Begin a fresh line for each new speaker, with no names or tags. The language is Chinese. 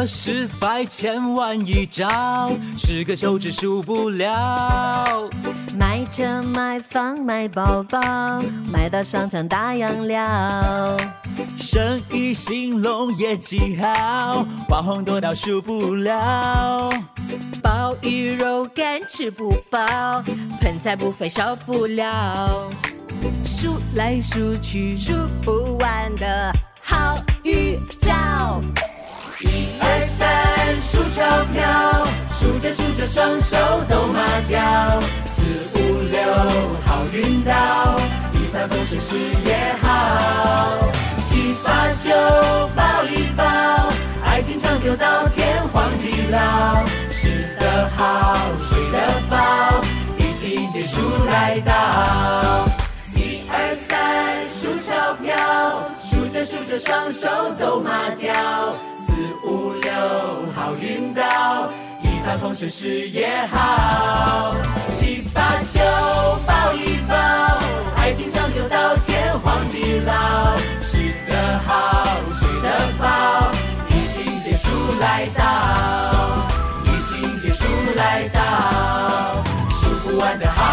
可是百千万一兆，十个手指数不了。
买车买房买包包，买到商场打烊了。
生意兴隆业绩好，网红多到数不了。
鲍鱼肉干吃不饱，盆菜不费少不了。数来数去数不完的好预
钞票，数着数着双手都
麻
掉。四五六，好运到，一帆风顺事业好。七八九，
抱一抱，
爱情长久到天荒地老。吃得好，睡得饱，一起结束来到。
一二三，数钞票，数着数
着
双手都麻掉。
帆风顺时也好。七八九抱一
抱，爱
情长久到天荒地老。吃得好，睡得饱，疫情结束来到，疫情结束来到，数不完的好。